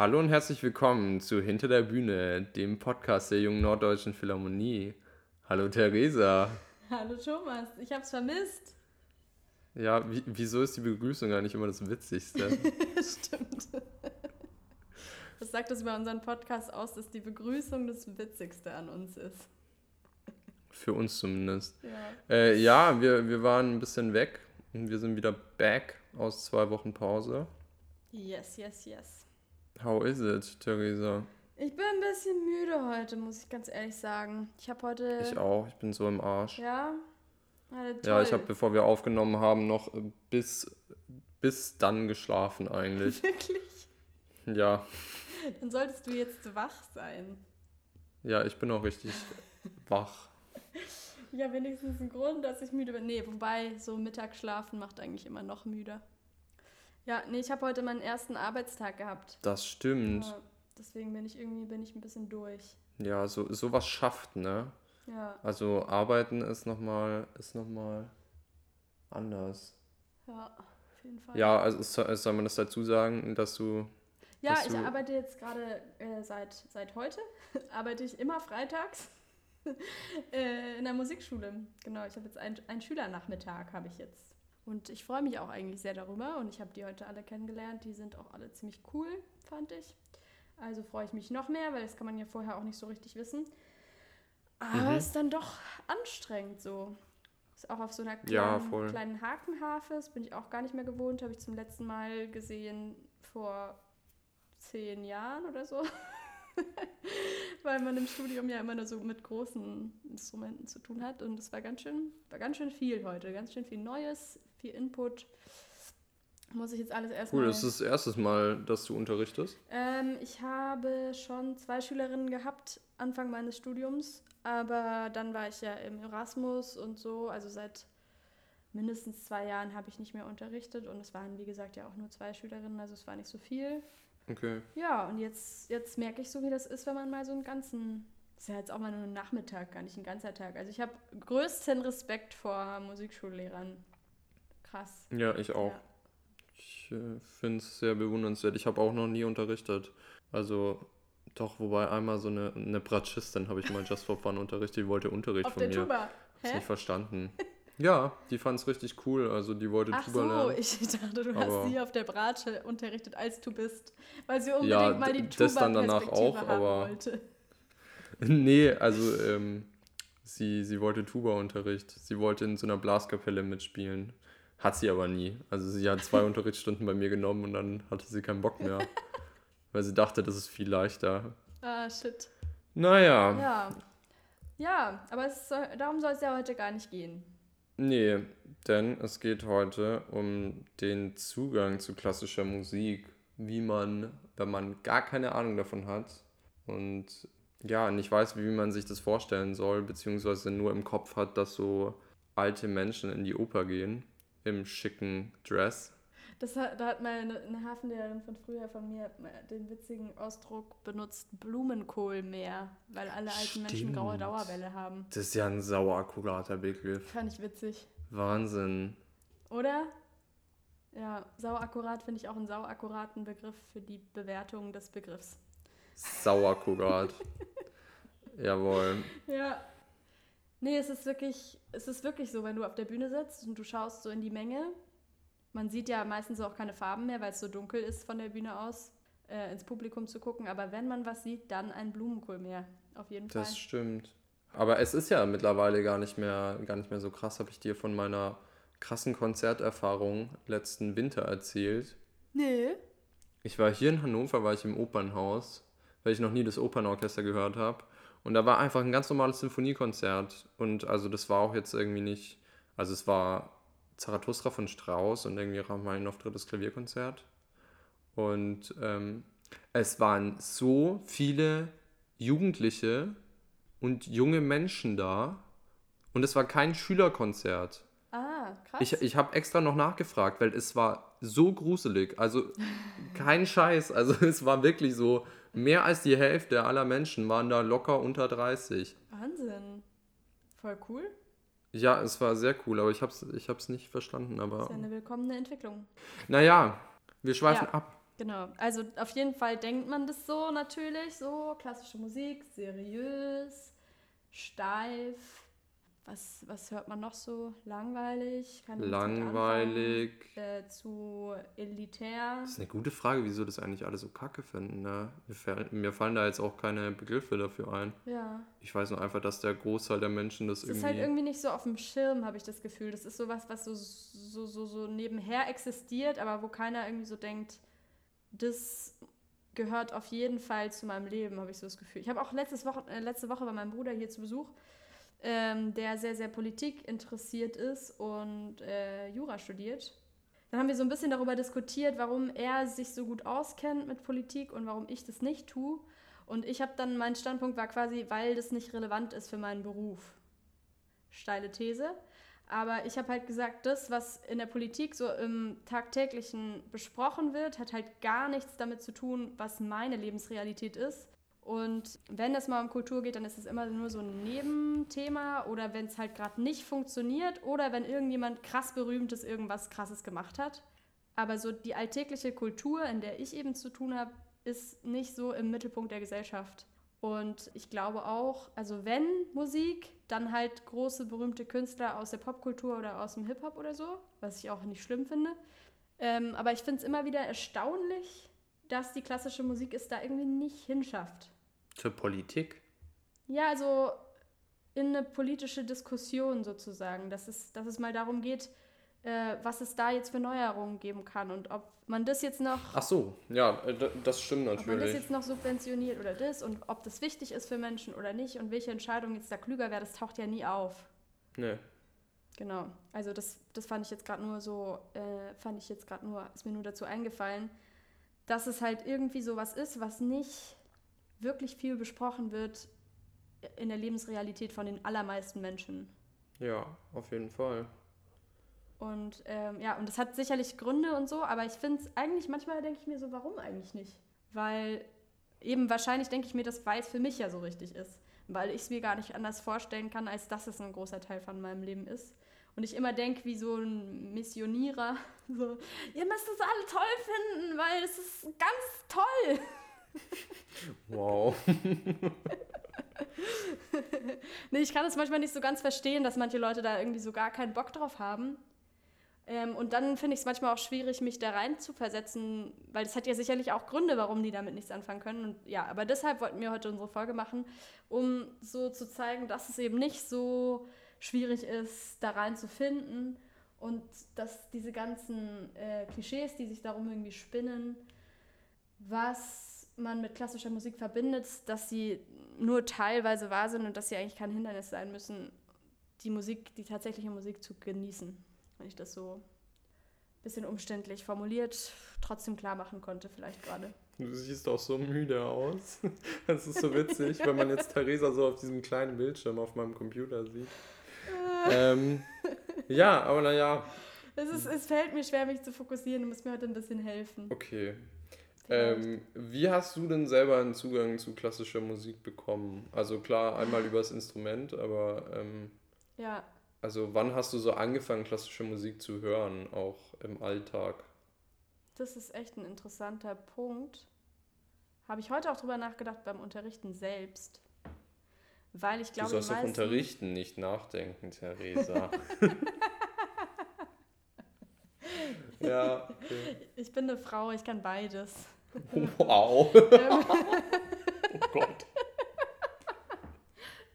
Hallo und herzlich willkommen zu Hinter der Bühne, dem Podcast der Jungen Norddeutschen Philharmonie. Hallo Theresa. Hallo Thomas, ich hab's vermisst. Ja, wie, wieso ist die Begrüßung eigentlich immer das Witzigste? Stimmt. Was sagt das über unseren Podcast aus, dass die Begrüßung das Witzigste an uns ist? Für uns zumindest. Ja. Äh, ja, wir, wir waren ein bisschen weg und wir sind wieder back aus zwei Wochen Pause. Yes, yes, yes. How is it, Theresa? Ich bin ein bisschen müde heute, muss ich ganz ehrlich sagen. Ich habe heute. Ich auch, ich bin so im Arsch. Ja. Ja, toll. Ja, ich habe, bevor wir aufgenommen haben, noch bis, bis dann geschlafen eigentlich. Wirklich? Ja, Dann solltest du jetzt wach sein. ja, ich bin auch richtig wach. Ja, wenigstens ein Grund, dass ich müde bin. Nee, wobei, so Mittagsschlafen macht eigentlich immer noch müde. Ja, nee, ich habe heute meinen ersten Arbeitstag gehabt. Das stimmt. Ja, deswegen bin ich irgendwie bin ich ein bisschen durch. Ja, so sowas schafft, ne? Ja, Also arbeiten ist nochmal ist noch mal anders. ja, auf jeden Fall. Ja, also so- soll man das dazu sagen, dass du Ja, dass ich du- arbeite jetzt gerade äh, seit, seit heute, arbeite ich immer freitags äh, in der Musikschule. Genau, ich habe jetzt einen, einen Schülernachmittag, habe ich jetzt. Und ich freue mich auch eigentlich sehr darüber und ich habe die heute alle kennengelernt. Die sind auch alle ziemlich cool, fand ich. Also freue ich mich noch mehr, weil das kann man ja vorher auch nicht so richtig wissen. Aber Mhm. es ist dann doch anstrengend so. Ist auch auf so einer Ja, kleinen, voll. kleinen Hakenhafe, das bin ich auch gar nicht mehr gewohnt, habe ich zum letzten Mal gesehen vor zehn Jahren oder so. Weil man im Studium ja immer nur so mit großen Instrumenten zu tun hat. Und es war ganz schön, war ganz schön viel heute. Ganz schön viel Neues, viel Input. Muss ich jetzt alles erstmal. Cool, das ist das erste Mal, dass du unterrichtest. Ähm, ich habe schon zwei Schülerinnen gehabt Anfang meines Studiums, aber dann war ich ja im Erasmus und so, also seit mindestens zwei Jahren habe ich nicht mehr unterrichtet und es waren wie gesagt ja auch nur zwei Schülerinnen, also es war nicht so viel. Okay. Ja, und jetzt, jetzt merke ich so, wie das ist, wenn man mal so einen ganzen, das ist ja jetzt auch mal nur ein Nachmittag, gar nicht ein ganzer Tag. Also ich habe größten Respekt vor Musikschullehrern. Krass. Ja, ich auch. Ja. Ich äh, finde es sehr bewundernswert. Ich habe auch noch nie unterrichtet. Also doch, wobei einmal so eine, eine Bratschistin habe ich mal just for fun unterrichtet. Die wollte Unterricht Auf von der mir. Tuba. Hä? nicht verstanden. Ja, die fand es richtig cool. Also die wollte Ach Tuba so, lernen. ich dachte, du Aber- hast sie auf der Bratsche unterrichtet, als du bist. Weil sie unbedingt Ja, mal die d- das dann danach auch, haben aber- wollte. Nee, also ähm, sie, sie wollte Tuba-Unterricht. Sie wollte in so einer Blaskapelle mitspielen. Hat sie aber nie. Also sie hat zwei Unterrichtsstunden bei mir genommen und dann hatte sie keinen Bock mehr. weil sie dachte, das ist viel leichter. Ah, shit. Naja, Ja. Ja, aber es soll, darum soll es ja heute gar nicht gehen. nee, denn es geht heute um den Zugang zu klassischer Musik. Wie man, wenn man gar keine Ahnung davon hat und ja, nicht weiß, wie man sich das vorstellen soll, beziehungsweise nur im Kopf hat, dass so alte Menschen in die Oper gehen, im schicken Dress. Das hat, da hat mal eine, eine Hafenlehrerin von früher von mir den witzigen Ausdruck benutzt, Blumenkohlmeer, weil alle alten Menschen graue Stimmt. Dauerwelle haben. Das ist ja ein sauakkurater Begriff. Fand ich witzig. Wahnsinn. Oder? Ja, sauakkurat finde ich auch einen sauakkuraten Begriff für die Bewertung des Begriffs. Sauakkurat. Jawohl. Ja. Nee, es ist wirklich, es ist wirklich so, wenn du auf der Bühne sitzt und du schaust so in die Menge. Man sieht ja meistens auch keine Farben mehr, weil es so dunkel ist von der Bühne aus, äh, ins Publikum zu gucken. Aber wenn man was sieht, dann ein Blumenkohlmeer. Auf jeden Fall. Das stimmt. Aber es ist ja mittlerweile gar nicht mehr, gar nicht mehr so krass, habe ich dir von meiner krassen Konzerterfahrung letzten Winter erzählt. Nee. Ich war hier in Hannover, war ich im Opernhaus, weil ich noch nie das Opernorchester gehört habe. Und da war einfach ein ganz normales Sinfoniekonzert. Und also das war auch jetzt irgendwie nicht, also es war Zarathustra von Strauss und irgendwie Rachmaninoff drittes Klavierkonzert. Und ähm, es waren so viele Jugendliche und junge Menschen da. Und es war kein Schülerkonzert. Ah, krass. Ich, ich habe extra noch nachgefragt, weil es war so gruselig. Also kein Scheiß. Also es war wirklich so, mehr als die Hälfte aller Menschen waren da locker unter 30. Wahnsinn. Voll cool. Ja, es war sehr cool, aber ich habe es ich hab's nicht verstanden. Das Aber ist ja eine willkommene Entwicklung. naja, wir schweifen Ja. ab. Genau, also auf jeden Fall denkt man das so natürlich, so klassische Musik, seriös, steif. Was, was hört man noch so? Langweilig? Langweilig. Äh, zu elitär. Das ist eine gute Frage, wieso das eigentlich alle so kacke finden. Ne? Mir, fallen, da jetzt auch keine Begriffe dafür ein. Ja. Ich weiß nur einfach, dass der Großteil der Menschen das, Das irgendwie. ist halt irgendwie nicht so auf dem Schirm, habe ich das Gefühl. Das ist sowas, was so, so, so, so nebenher existiert, aber wo keiner irgendwie so denkt, das gehört auf jeden Fall zu meinem Leben, habe ich so das Gefühl. Ich habe auch letztes Woche, äh, letzte Woche bei meinem Bruder hier zu Besuch, ähm, der sehr, sehr Politik interessiert ist und äh, Jura studiert. Dann haben wir so ein bisschen darüber diskutiert, warum er sich so gut auskennt mit Politik und warum ich das nicht tue. Und ich habe dann, mein Standpunkt war quasi, weil das nicht relevant ist für meinen Beruf. Steile These. Aber ich habe halt gesagt, das, was in der Politik so im tagtäglichen besprochen wird, hat halt gar nichts damit zu tun, was meine Lebensrealität ist. Und wenn es mal um Kultur geht, dann ist es immer nur so ein Nebenthema oder wenn es halt gerade nicht funktioniert oder wenn irgendjemand krass berühmtes irgendwas krasses gemacht hat. Aber so die alltägliche Kultur, in der ich eben zu tun habe, ist nicht so im Mittelpunkt der Gesellschaft. Und ich glaube auch, also wenn Musik, dann halt große berühmte Künstler aus der Popkultur oder aus dem Hip-Hop oder so, was ich auch nicht schlimm finde. Ähm, aber ich finde es immer wieder erstaunlich, dass die klassische Musik es da irgendwie nicht hinschafft. Zur Politik? Ja, also in eine politische Diskussion sozusagen, dass es, dass es mal darum geht, äh, was es da jetzt für Neuerungen geben kann und ob man das jetzt noch, Ach so, ja, äh, das stimmt ob man das natürlich. jetzt noch subventioniert oder das und ob das wichtig ist für Menschen oder nicht und welche Entscheidung jetzt da klüger wäre, das taucht ja nie auf. Nee. Genau. Also das, das fand ich jetzt gerade nur so, äh, fand ich jetzt gerade nur, ist mir nur dazu eingefallen, dass es halt irgendwie sowas ist, was nicht wirklich viel besprochen wird in der Lebensrealität von den allermeisten Menschen. Ja, auf jeden Fall. Und ähm, ja, und das hat sicherlich Gründe und so, aber ich finde es eigentlich, manchmal denke ich mir so, warum eigentlich nicht? Weil eben wahrscheinlich denke ich mir, das weil es für mich ja so richtig ist. Weil ich es mir gar nicht anders vorstellen kann, als dass es ein großer Teil von meinem Leben ist. Und ich immer denke, wie so ein Missionierer, so, ihr müsst es alle toll finden, weil es ist ganz toll. Wow. nee, ich kann es manchmal nicht so ganz verstehen, dass manche Leute da irgendwie so gar keinen Bock drauf haben. Ähm, und dann finde ich es manchmal auch schwierig, mich da rein zu versetzen, weil es hat ja sicherlich auch Gründe, warum die damit nichts anfangen können. Und ja, aber deshalb wollten wir heute unsere Folge machen, um so zu zeigen, dass es eben nicht so schwierig ist, da rein zu finden und dass diese ganzen äh, Klischees, die sich darum irgendwie spinnen, was man mit klassischer Musik verbindet, dass sie nur teilweise wahr sind und dass sie eigentlich kein Hindernis sein müssen, die Musik, die tatsächliche Musik zu genießen. Wenn ich das so ein bisschen umständlich formuliert trotzdem klar machen konnte, vielleicht gerade. Du siehst auch so müde aus. Das ist so witzig, wenn man jetzt Theresa so auf diesem kleinen Bildschirm auf meinem Computer sieht. ähm, ja, aber naja, Es, ist, es fällt mir schwer, mich zu fokussieren. Du musst mir heute ein bisschen helfen. okay. Ähm, wie hast du denn selber einen Zugang zu klassischer Musik bekommen? Also klar, einmal übers Instrument, aber ähm, ja, also wann hast du so angefangen, klassische Musik zu hören, auch im Alltag? das ist echt ein interessanter Punkt. Habe ich heute auch drüber nachgedacht beim Unterrichten selbst. Weil ich Du glaube, sollst die doch unterrichten, nicht nachdenken, Theresa. ja, okay. Ich bin eine Frau, ich kann beides. Wow. Oh Gott.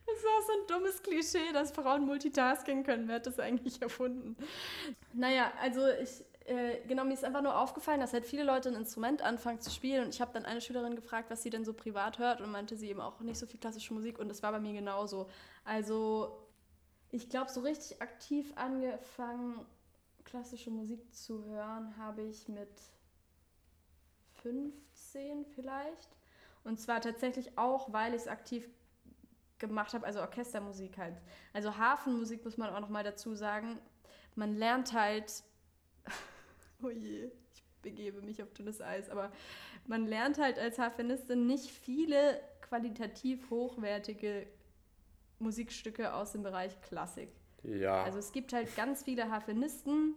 Das ist auch so ein dummes Klischee, dass Frauen Multitasking können. Wer hat das eigentlich erfunden? Naja, also ich, äh, genau, mir ist einfach nur aufgefallen, dass halt viele Leute ein Instrument anfangen zu spielen. Und ich habe dann eine Schülerin gefragt, was sie denn so privat hört und meinte sie eben auch nicht so viel klassische Musik. Und das war bei mir genauso. Also ich glaube, so richtig aktiv angefangen, klassische Musik zu hören, habe ich mit 15 vielleicht. Und zwar tatsächlich auch, weil ich es aktiv gemacht habe, also Orchestermusik halt. Also Hafenmusik muss man auch noch mal dazu sagen. Man lernt halt, oh je, ich begebe mich auf dünnes Eis, aber man lernt halt als Harfenistin nicht viele qualitativ hochwertige Musikstücke aus dem Bereich Klassik. Ja. Also es gibt halt ganz viele Harfenisten,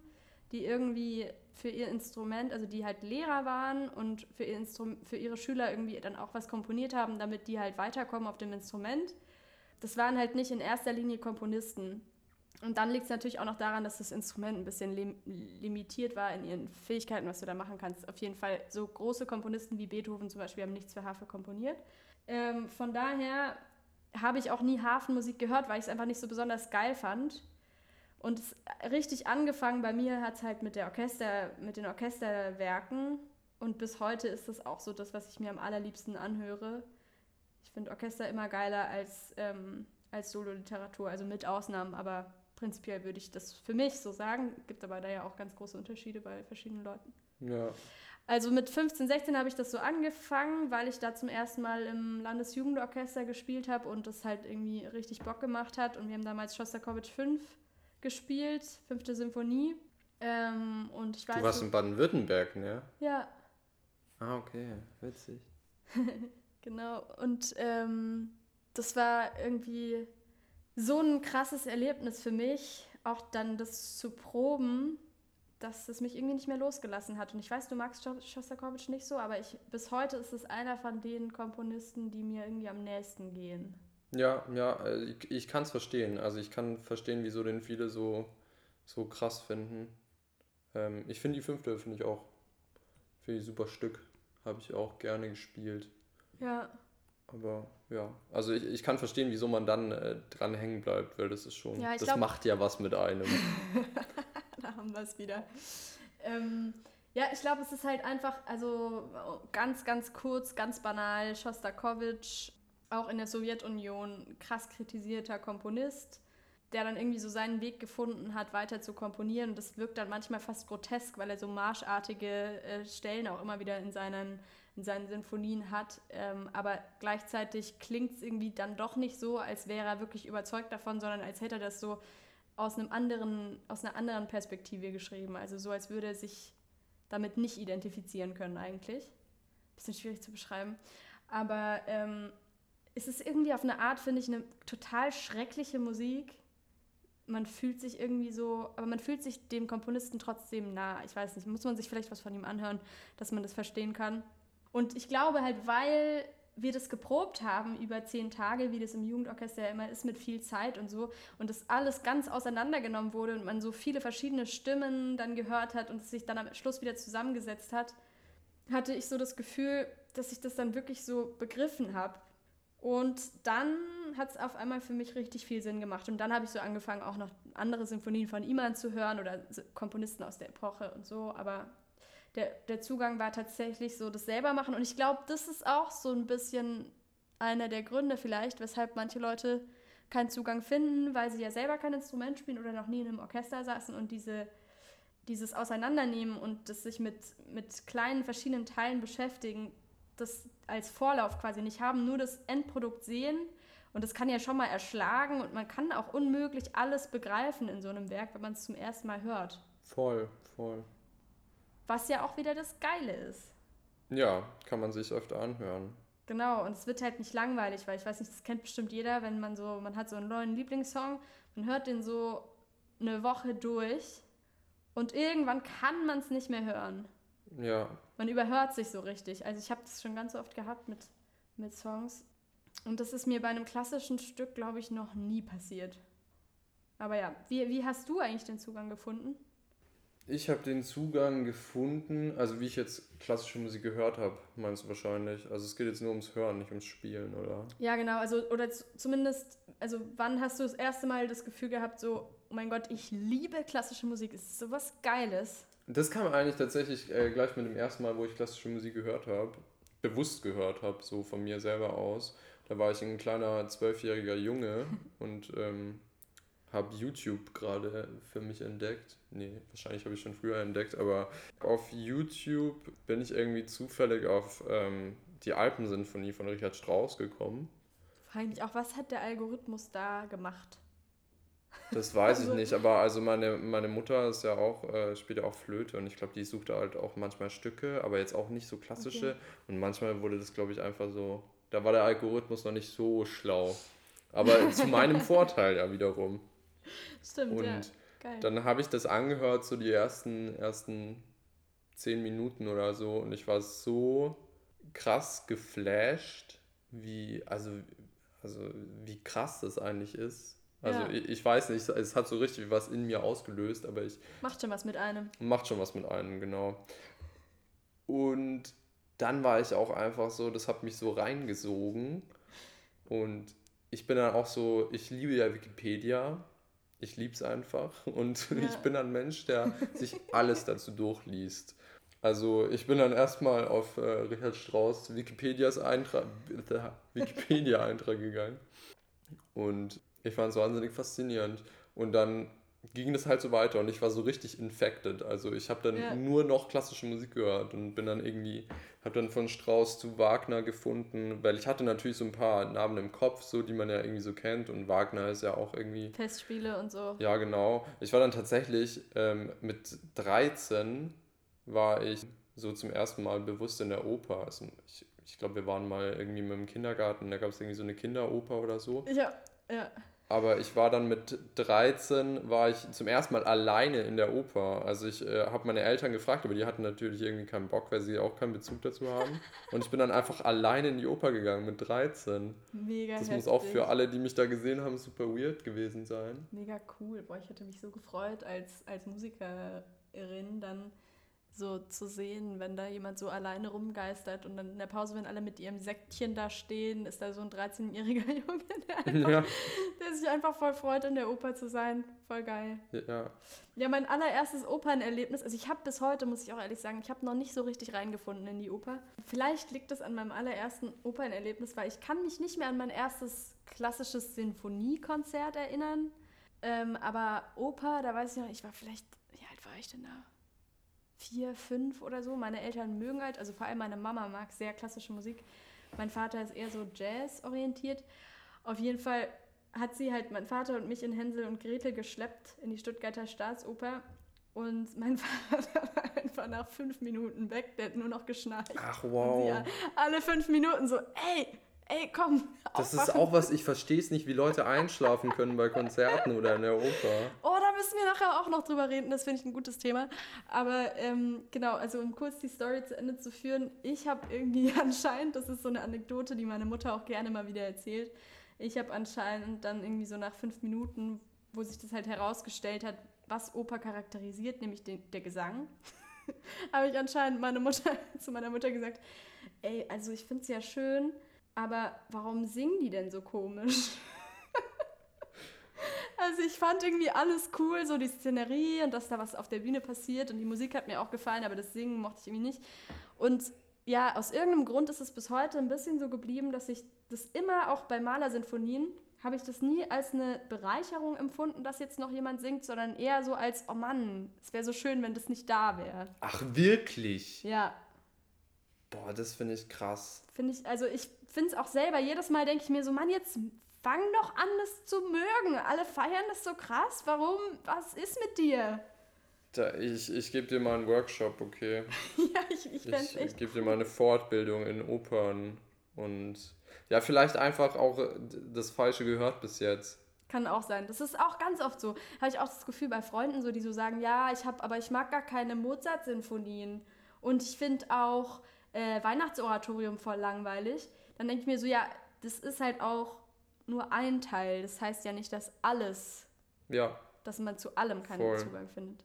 die irgendwie für ihr Instrument, also die halt Lehrer waren und für, ihr Instrum für ihre Schüler irgendwie dann auch was komponiert haben, damit die halt weiterkommen auf dem Instrument. Das waren halt nicht in erster Linie Komponisten. Und dann liegt es natürlich auch noch daran, dass das Instrument ein bisschen lim limitiert war in ihren Fähigkeiten, was du da machen kannst. Auf jeden Fall, so große Komponisten wie Beethoven zum Beispiel haben nichts für Harfe komponiert. Ähm, von daher habe ich auch nie Hafenmusik gehört, weil ich es einfach nicht so besonders geil fand. Und richtig angefangen bei mir hat es halt mit der Orchester, mit den Orchesterwerken. Und bis heute ist das auch so das, was ich mir am allerliebsten anhöre. Ich finde Orchester immer geiler als, ähm, als Solo-Literatur, also mit Ausnahmen, aber prinzipiell würde ich das für mich so sagen. Gibt aber da ja auch ganz große Unterschiede bei verschiedenen Leuten. Ja. Also mit 15, 16 habe ich das so angefangen, weil ich da zum ersten Mal im Landesjugendorchester gespielt habe und das halt irgendwie richtig Bock gemacht hat. Und wir haben damals Schostakowitsch 5 gespielt, fünfte Symphonie. Ähm, und ich weiß, du warst in Baden-Württemberg, ne? Ja. Ah, okay, witzig. genau, und ähm, das war irgendwie so ein krasses Erlebnis für mich, auch dann das zu proben, dass es mich irgendwie nicht mehr losgelassen hat. Und ich weiß, du magst Schostakowitsch nicht so, aber ich, bis heute ist es einer von den Komponisten, die mir irgendwie am nächsten gehen. Ja, ja, äh, ich, ich kann es verstehen. Also ich kann verstehen, wieso den viele so, so krass finden. Ähm, ich finde die fünfte, finde ich auch, finde ich super Stück. Habe ich auch gerne gespielt. Ja. Aber ja, also ich, ich kann verstehen, wieso man dann äh, dran hängen bleibt, weil das ist schon, ja, das glaub... macht ja was mit einem. da haben wir es wieder. Ähm, ja, ich glaube, es ist halt einfach, also ganz, ganz kurz, ganz banal, Schostakowitsch auch in der Sowjetunion krass kritisierter Komponist, der dann irgendwie so seinen Weg gefunden hat, weiter zu komponieren. Und das wirkt dann manchmal fast grotesk, weil er so marschartige äh, Stellen auch immer wieder in seinen, in seinen Sinfonien hat. Ähm, aber gleichzeitig klingt es irgendwie dann doch nicht so, als wäre er wirklich überzeugt davon, sondern als hätte er das so aus, einem anderen, aus einer anderen Perspektive geschrieben. Also so, als würde er sich damit nicht identifizieren können eigentlich. Bisschen schwierig zu beschreiben. Aber ähm, es ist irgendwie auf eine Art, finde ich, eine total schreckliche Musik. Man fühlt sich irgendwie so, aber man fühlt sich dem Komponisten trotzdem nah. Ich weiß nicht, muss man sich vielleicht was von ihm anhören, dass man das verstehen kann. Und ich glaube halt, weil wir das geprobt haben über zehn Tage, wie das im Jugendorchester ja immer ist, mit viel Zeit und so, und das alles ganz auseinandergenommen wurde und man so viele verschiedene Stimmen dann gehört hat und es sich dann am Schluss wieder zusammengesetzt hat, hatte ich so das Gefühl, dass ich das dann wirklich so begriffen habe und dann hat es auf einmal für mich richtig viel Sinn gemacht. Und dann habe ich so angefangen, auch noch andere Sinfonien von ihm zu hören oder Komponisten aus der Epoche und so. Aber der, der Zugang war tatsächlich so das selber machen. Und ich glaube, das ist auch so ein bisschen einer der Gründe vielleicht, weshalb manche Leute keinen Zugang finden, weil sie ja selber kein Instrument spielen oder noch nie in einem Orchester saßen und diese, dieses Auseinandernehmen und das sich mit, mit kleinen verschiedenen Teilen beschäftigen, das als Vorlauf quasi nicht haben, nur das Endprodukt sehen. Und das kann ja schon mal erschlagen und man kann auch unmöglich alles begreifen in so einem Werk, wenn man es zum ersten Mal hört. Voll, voll. Was ja auch wieder das Geile ist. Ja, kann man sich öfter anhören. Genau, und es wird halt nicht langweilig, weil ich weiß nicht, das kennt bestimmt jeder, wenn man so, man hat so einen neuen Lieblingssong, man hört den so eine Woche durch und irgendwann kann man es nicht mehr hören. Ja. Man überhört sich so richtig. Also ich habe das schon ganz oft gehabt mit, mit Songs. Und das ist mir bei einem klassischen Stück, glaube ich, noch nie passiert. Aber ja, wie, wie hast du eigentlich den Zugang gefunden? Ich habe den Zugang gefunden, also wie ich jetzt klassische Musik gehört habe, meinst du wahrscheinlich. Also es geht jetzt nur ums Hören, nicht ums Spielen, oder? Ja, genau. Also, oder zumindest, also wann hast du das erste Mal das Gefühl gehabt, so, oh mein Gott, ich liebe klassische Musik, es ist sowas Geiles. Das kam eigentlich tatsächlich äh, gleich mit dem ersten Mal, wo ich klassische Musik gehört habe, bewusst gehört habe, so von mir selber aus. Da war ich ein kleiner zwölfjähriger Junge und ähm, habe YouTube gerade für mich entdeckt. Nee, wahrscheinlich habe ich schon früher entdeckt, aber auf YouTube bin ich irgendwie zufällig auf ähm, die Alpensinfonie von Richard Strauss gekommen. Eigentlich auch, was hat der Algorithmus da gemacht? Das weiß also, ich nicht, aber also meine, meine Mutter ist ja auch, äh, spielt ja auch Flöte und ich glaube, die sucht halt auch manchmal Stücke, aber jetzt auch nicht so klassische. Okay. Und manchmal wurde das, glaube ich, einfach so, da war der Algorithmus noch nicht so schlau. Aber zu meinem Vorteil ja wiederum. Stimmt, und ja. Geil. Dann habe ich das angehört, so die ersten, ersten zehn Minuten oder so. Und ich war so krass geflasht, wie, also, also wie krass das eigentlich ist. Also Ja. ich, ich weiß nicht, es hat so richtig was in mir ausgelöst, aber ich Macht schon was mit einem. macht schon was mit einem, genau. Und dann war ich auch einfach so, das hat mich so reingesogen. Und ich bin dann auch so, ich liebe ja Wikipedia. Ich liebe es einfach. Und Ja. ich bin ein Mensch, der sich alles dazu durchliest. Also ich bin dann erstmal auf äh, Richard Strauss Wikipedias Eintrag, Wikipedia-Eintrag gegangen. Und ich fand es wahnsinnig faszinierend. Und dann ging das halt so weiter und ich war so richtig infected. Also ich habe dann Ja. nur noch klassische Musik gehört und bin dann irgendwie, habe dann von Strauss zu Wagner gefunden, weil ich hatte natürlich so ein paar Namen im Kopf, so die man ja irgendwie so kennt und Wagner ist ja auch irgendwie Festspiele und so. ja, genau. Ich war dann tatsächlich ähm, mit 13 war ich so zum ersten Mal bewusst in der Oper. Also ich, ich glaube, wir waren mal irgendwie mit dem Kindergarten, da gab es irgendwie so eine Kinderoper oder so. Ja, ja. Aber ich war dann mit 13, war ich zum ersten Mal alleine in der Oper. Also ich äh, habe meine Eltern gefragt, aber die hatten natürlich irgendwie keinen Bock, weil sie auch keinen Bezug dazu haben. Und ich bin dann einfach alleine in die Oper gegangen mit 13. Mega Das heftig. muss auch für alle, die mich da gesehen haben, super weird gewesen sein. Mega cool. Boah, ich hätte mich so gefreut, als, als Musikerin dann so zu sehen, wenn da jemand so alleine rumgeistert und dann in der Pause, wenn alle mit ihrem Säckchen da stehen, ist da so ein 13-jähriger Junge, der, einfach, Ja, der sich einfach voll freut, in der Oper zu sein. Voll geil. ja. Ja, mein allererstes Opernerlebnis, also ich habe bis heute, muss ich auch ehrlich sagen, ich habe noch nicht so richtig reingefunden in die Oper. Vielleicht liegt es an meinem allerersten Opernerlebnis, weil ich kann mich nicht mehr an mein erstes klassisches Sinfoniekonzert erinnern. Ähm, aber Oper, da weiß ich noch, ich war vielleicht, wie alt war ich denn da? Vier, fünf oder so. Meine Eltern mögen halt, also vor allem meine Mama mag sehr klassische Musik. Mein Vater ist eher so Jazz-orientiert. Auf jeden Fall hat sie halt mein Vater und mich in Hänsel und Gretel geschleppt in die Stuttgarter Staatsoper. Und mein Vater war einfach nach fünf Minuten weg, der hat nur noch geschnarcht. Ach wow. alle fünf Minuten so, ey, ey, komm. Das ist aufwachen. auch was, ich verstehe es nicht, wie Leute einschlafen können bei Konzerten oder in der Oper. Oh, müssen wir nachher auch noch drüber reden, das finde ich ein gutes Thema. Aber ähm, genau, also um kurz die Story zu Ende zu führen, ich habe irgendwie anscheinend, das ist so eine Anekdote, die meine Mutter auch gerne mal wieder erzählt, ich habe anscheinend dann irgendwie so nach fünf Minuten, wo sich das halt herausgestellt hat, was Oper charakterisiert, nämlich den, der Gesang, habe ich anscheinend meine Mutter, zu meiner Mutter gesagt, ey, also ich finde es ja schön, aber warum singen die denn so komisch? Also ich fand irgendwie alles cool, so die Szenerie und dass da was auf der Bühne passiert und die Musik hat mir auch gefallen, aber das Singen mochte ich irgendwie nicht. Und ja, aus irgendeinem Grund ist es bis heute ein bisschen so geblieben, dass ich das immer auch bei Malersinfonien habe ich das nie als eine Bereicherung empfunden, dass jetzt noch jemand singt, sondern eher so als, oh Mann, es wäre so schön, wenn das nicht da wäre. Ach, wirklich? Ja, Boah, das finde ich krass. finde ich, also ich finde es auch selber, jedes Mal denke ich mir so, Mann, jetzt fang doch an, das zu mögen. Alle feiern das so krass, warum, was ist mit dir? Da, ich ich gebe dir mal einen Workshop, okay? Ja, ich, ich Ich, echt. gebe dir mal eine Fortbildung in Opern und ja, vielleicht einfach auch äh, das Falsche gehört bis jetzt. Kann auch sein. Das ist auch ganz oft so. Habe ich auch das Gefühl bei Freunden, so, die so sagen, ja, ich habe, aber ich mag gar keine Mozart-Sinfonien. Und ich finde auch äh, Weihnachtsoratorium voll langweilig. Dann denke ich mir so, ja, das ist halt auch nur ein Teil. Das heißt ja nicht, dass alles, Ja, dass man zu allem keinen Voll. Zugang findet.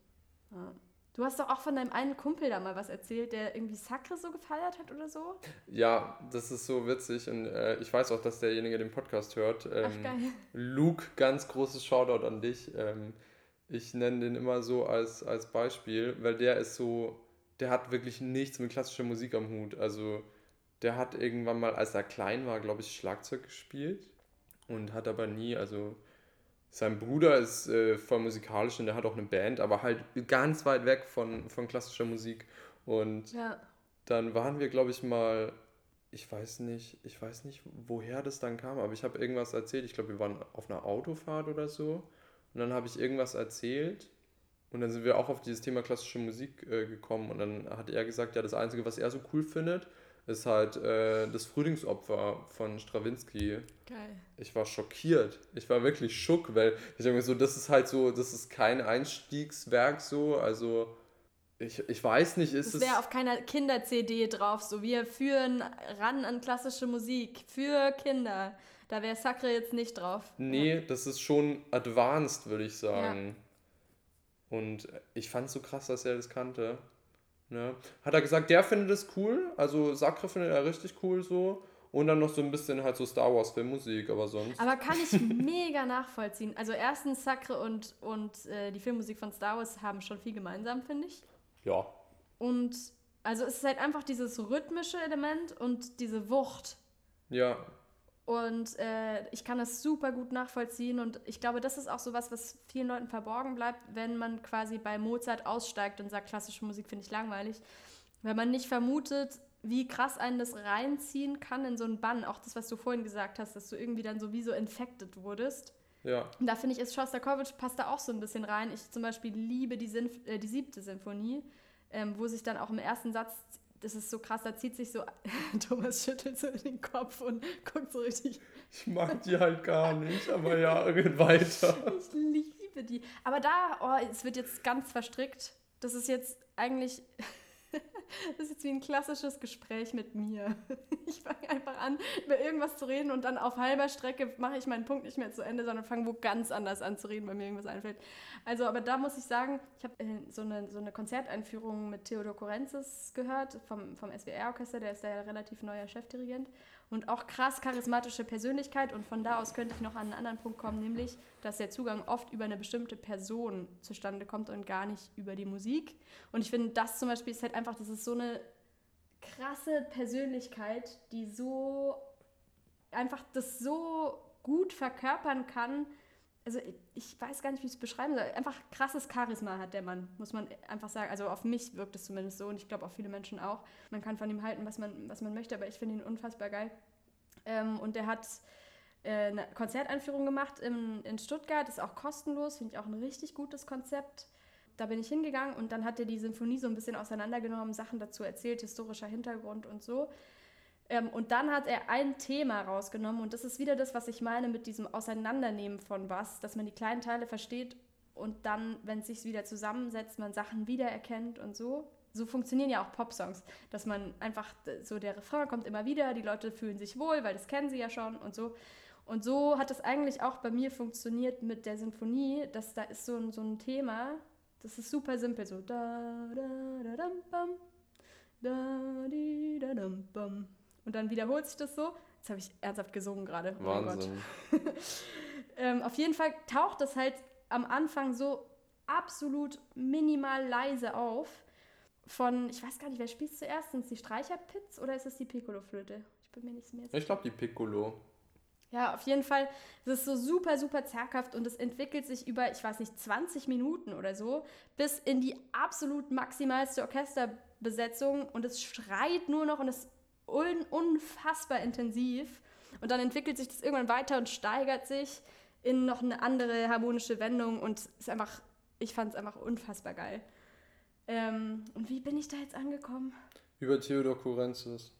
Ja. Du hast doch auch von deinem einen Kumpel da mal was erzählt, der irgendwie Sacre so gefeiert hat oder so. ja, das ist so witzig und äh, ich weiß auch, dass derjenige den Podcast hört. Ach, Ähm, geil. Luke, ganz großes Shoutout an dich. Ähm, ich nenne den immer so als, als Beispiel, weil der ist so, der hat wirklich nichts mit klassischer Musik am Hut. Also der hat irgendwann mal, als er klein war, glaube ich, Schlagzeug gespielt und hat aber nie, also sein Bruder ist äh, voll musikalisch und der hat auch eine Band, aber halt ganz weit weg von, von klassischer Musik. Und Ja. dann waren wir, glaube ich, mal, ich weiß nicht, ich weiß nicht, woher das dann kam, aber ich habe irgendwas erzählt. Ich glaube, wir waren auf einer Autofahrt oder so. Und dann habe ich irgendwas erzählt. Und dann sind wir auch auf dieses Thema klassische Musik äh, gekommen. Und dann hat er gesagt, ja, das Einzige, was er so cool findet, ist halt äh, das Frühlingsopfer von Strawinski. Geil. Ich war schockiert. Ich war wirklich schock, weil ich denke mir so, das ist halt so, das ist kein Einstiegswerk so, also ich, ich weiß nicht, ist es. Das wäre auf keiner Kinder-CD drauf, so wir führen ran an klassische Musik für Kinder. Da wäre Sacre jetzt nicht drauf. Nee, ja. das ist schon advanced, würde ich sagen. Ja. Und ich fand es so krass, dass er das kannte. Ne? Hat er gesagt, der findet es cool, also Sacre findet er richtig cool so. Und dann noch so ein bisschen halt so Star Wars Filmmusik, aber sonst. Aber kann ich mega nachvollziehen. Also erstens Sacre und, und äh, die Filmmusik von Star Wars haben schon viel gemeinsam, finde ich. Ja. Und also es ist halt einfach dieses rhythmische Element und diese Wucht. Ja. Und äh, ich kann das super gut nachvollziehen und ich glaube, das ist auch so was, was vielen Leuten verborgen bleibt, wenn man quasi bei Mozart aussteigt und sagt, klassische Musik finde ich langweilig. Wenn man nicht vermutet, wie krass einen das reinziehen kann in so einen Bann. Auch das, was du vorhin gesagt hast, dass du irgendwie dann sowieso infected wurdest. Ja. Und da finde ich, ist Shostakovich passt da auch so ein bisschen rein. Ich zum Beispiel liebe die, Sinf äh, die siebte Sinfonie, ähm, wo sich dann auch im ersten Satz, das ist so krass, da zieht sich so, Thomas schüttelt so in den Kopf und guckt so richtig. Ich mag die halt gar nicht, aber ja, red weiter. Ich liebe die. Aber da, oh, es wird jetzt ganz verstrickt. Das ist jetzt eigentlich Das ist jetzt wie ein klassisches Gespräch mit mir. Ich fange einfach an, über irgendwas zu reden und dann auf halber Strecke mache ich meinen Punkt nicht mehr zu Ende, sondern fange wo ganz anders an zu reden, weil mir irgendwas einfällt. Also, aber da muss ich sagen, ich habe äh, so, eine, so eine Konzerteinführung mit Theodor Korenzis gehört, vom, vom SWR-Orchester, der ist da ja relativ neuer Chefdirigent und auch krass charismatische Persönlichkeit. Und von da aus könnte ich noch an einen anderen Punkt kommen, nämlich, dass der Zugang oft über eine bestimmte Person zustande kommt und gar nicht über die Musik. Und ich finde, das zum Beispiel ist halt einfach, das ist so eine krasse Persönlichkeit, die so einfach das so gut verkörpern kann. Also ich weiß gar nicht, wie ich es beschreiben soll. Einfach krasses Charisma hat der Mann, muss man einfach sagen. Also auf mich wirkt es zumindest so und ich glaube auf viele Menschen auch. Man kann von ihm halten, was man, was man möchte, aber ich finde ihn unfassbar geil. Ähm, und der hat äh, eine Konzerteinführung gemacht in, in Stuttgart, ist auch kostenlos, finde ich auch ein richtig gutes Konzept. Da bin ich hingegangen und dann hat er die Sinfonie so ein bisschen auseinandergenommen, Sachen dazu erzählt, historischer Hintergrund und so. Ähm, und dann hat er ein Thema rausgenommen und das ist wieder das, was ich meine mit diesem Auseinandernehmen von was, dass man die kleinen Teile versteht und dann, wenn es sich wieder zusammensetzt, man Sachen wiedererkennt und so so funktionieren ja auch Popsongs, dass man einfach so der Refrain kommt immer wieder, die Leute fühlen sich wohl, weil das kennen sie ja schon und so. Und so hat es eigentlich auch bei mir funktioniert mit der Sinfonie, dass da ist so ein, so ein Thema, das ist super simpel, so da da da dam bam, da di da dam bam. Und dann wiederholt sich das so. Jetzt habe ich ernsthaft gesungen gerade. Oh Wahnsinn. ähm, auf jeden Fall taucht das halt am Anfang so absolut minimal leise auf von, ich weiß gar nicht, wer spielt zuerst? Sind es die Streicherpits oder ist es die Piccolo-Flöte? Ich bin mir nicht mehr sicher. Ich glaube, die Piccolo. Ja, auf jeden Fall. Es ist so super, super zerrhaft und es entwickelt sich über, ich weiß nicht, 20 Minuten oder so, bis in die absolut maximalste Orchesterbesetzung und es schreit nur noch und es un unfassbar intensiv. Und dann entwickelt sich das irgendwann weiter und steigert sich in noch eine andere harmonische Wendung und ist einfach, ich fand es einfach unfassbar geil. Ähm, und wie bin ich da jetzt angekommen? Über Theodor Kurenzis.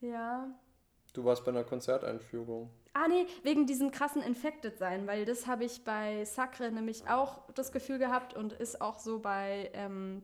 Ja. Du warst bei einer Konzerteinführung. Ah, nee, wegen diesem krassen Infected-Sein, weil das habe ich bei Sacre nämlich auch das Gefühl gehabt und ist auch so bei ähm,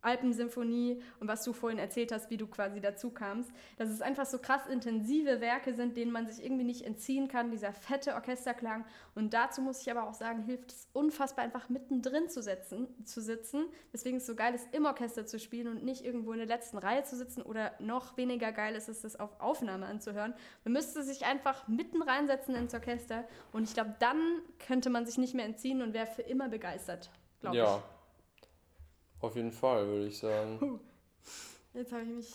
Alpensymphonie und was du vorhin erzählt hast, wie du quasi dazu kamst, dass es einfach so krass intensive Werke sind, denen man sich irgendwie nicht entziehen kann, dieser fette Orchesterklang. Und dazu muss ich aber auch sagen, hilft es unfassbar einfach mittendrin zu, setzen, zu sitzen. Deswegen ist es so geil, es im Orchester zu spielen und nicht irgendwo in der letzten Reihe zu sitzen oder noch weniger geil ist es, das auf Aufnahme anzuhören. Man müsste sich einfach mitten reinsetzen ins Orchester und ich glaube, dann könnte man sich nicht mehr entziehen und wäre für immer begeistert, glaube ja. ich. Auf jeden Fall, würde ich sagen. Jetzt habe ich mich.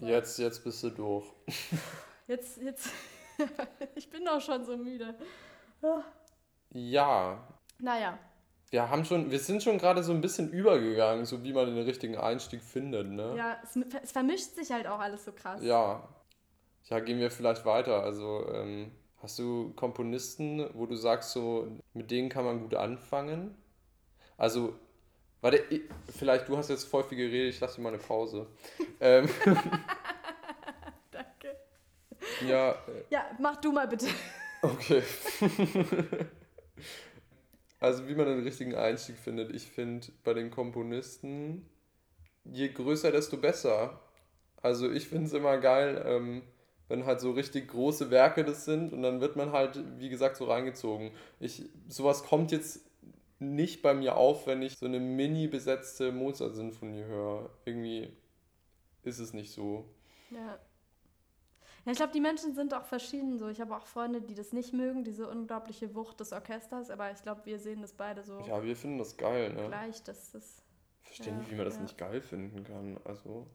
So. Jetzt, jetzt bist du durch. Jetzt, jetzt. ich bin doch schon so müde. Ja. Naja. Wir haben schon, wir sind schon gerade so ein bisschen übergegangen, so wie man den richtigen Einstieg findet, ne? Ja, es, es vermischt sich halt auch alles so krass. Ja. Ja, gehen wir vielleicht weiter. Also, ähm, hast du Komponisten, wo du sagst, so, mit denen kann man gut anfangen? Also, Warte, ich, vielleicht, du hast jetzt voll viel geredet, ich lasse dir mal eine Pause. ähm, Ja. Ja, mach du mal bitte. Okay. also wie man den richtigen Einstieg findet. Ich finde bei den Komponisten, je größer, desto besser. Also ich finde es immer geil, ähm, wenn halt so richtig große Werke das sind und dann wird man halt, wie gesagt, so reingezogen. Ich, sowas kommt jetzt nicht bei mir auf, wenn ich so eine mini besetzte Mozart-Sinfonie höre. Irgendwie ist es nicht so. Ja. Ja, ich glaube, die Menschen sind auch verschieden so. Ich habe auch Freunde, die das nicht mögen, diese unglaubliche Wucht des Orchesters, aber ich glaube, wir sehen das beide so. Ja, wir finden das geil, ne? Gleich, dass das. Verstehen nicht, wie man das ja. nicht geil finden kann. Also.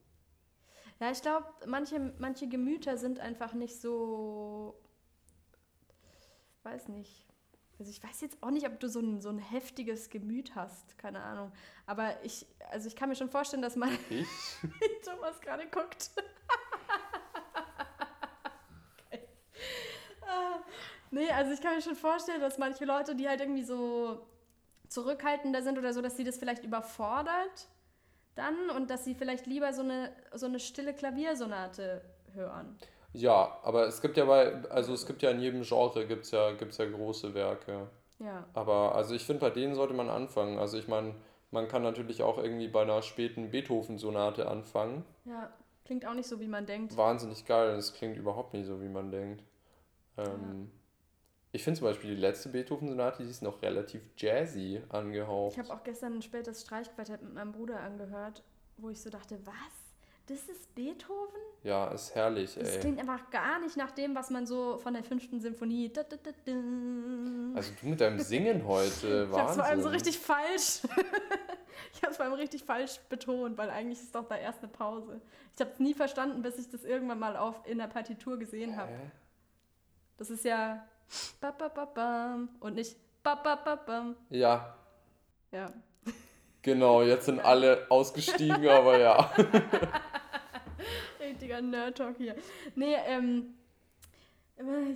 Ja, ich glaube, manche, manche Gemüter sind einfach nicht so. Weiß nicht. Also ich weiß jetzt auch nicht, ob du so ein, so ein heftiges Gemüt hast, keine Ahnung. Aber ich, also ich kann mir schon vorstellen, dass man. Ich? Thomas gerade guckt. Nee, also ich kann mir schon vorstellen, dass manche Leute, die halt irgendwie so zurückhaltender sind oder so, dass sie das vielleicht überfordert dann und dass sie vielleicht lieber so eine, so eine stille Klaviersonate hören. Ja, aber es gibt ja bei, also es gibt ja in jedem Genre gibt's ja, gibt's ja große Werke. Ja. Aber also ich finde, bei denen sollte man anfangen. Also ich meine, man kann natürlich auch irgendwie bei einer späten Beethoven-Sonate anfangen. Ja, klingt auch nicht so, wie man denkt. Wahnsinnig geil, es klingt überhaupt nicht so, wie man denkt. Ähm, ja. Ich finde zum Beispiel die letzte Beethoven-Sonate, die ist noch relativ jazzy angehaucht. Ich habe auch gestern ein spätes Streichquartett mit meinem Bruder angehört, wo ich so dachte, was? Das ist Beethoven? Ja, ist herrlich, ey. Das klingt einfach gar nicht nach dem, was man so von der fünften Symphonie. Da, da, da, also du mit deinem Singen heute, Wahnsinn. Ich hab's vor allem so richtig falsch. ich hab's vor allem richtig falsch betont, weil eigentlich ist doch da erst eine Pause. Ich hab's nie verstanden, bis ich das irgendwann mal auf, in der Partitur gesehen habe. Das ist ja und nicht Ja. Ja. Genau, jetzt sind alle ausgestiegen, aber ja. Richtiger Nerd-Talk hier. Nee, ähm,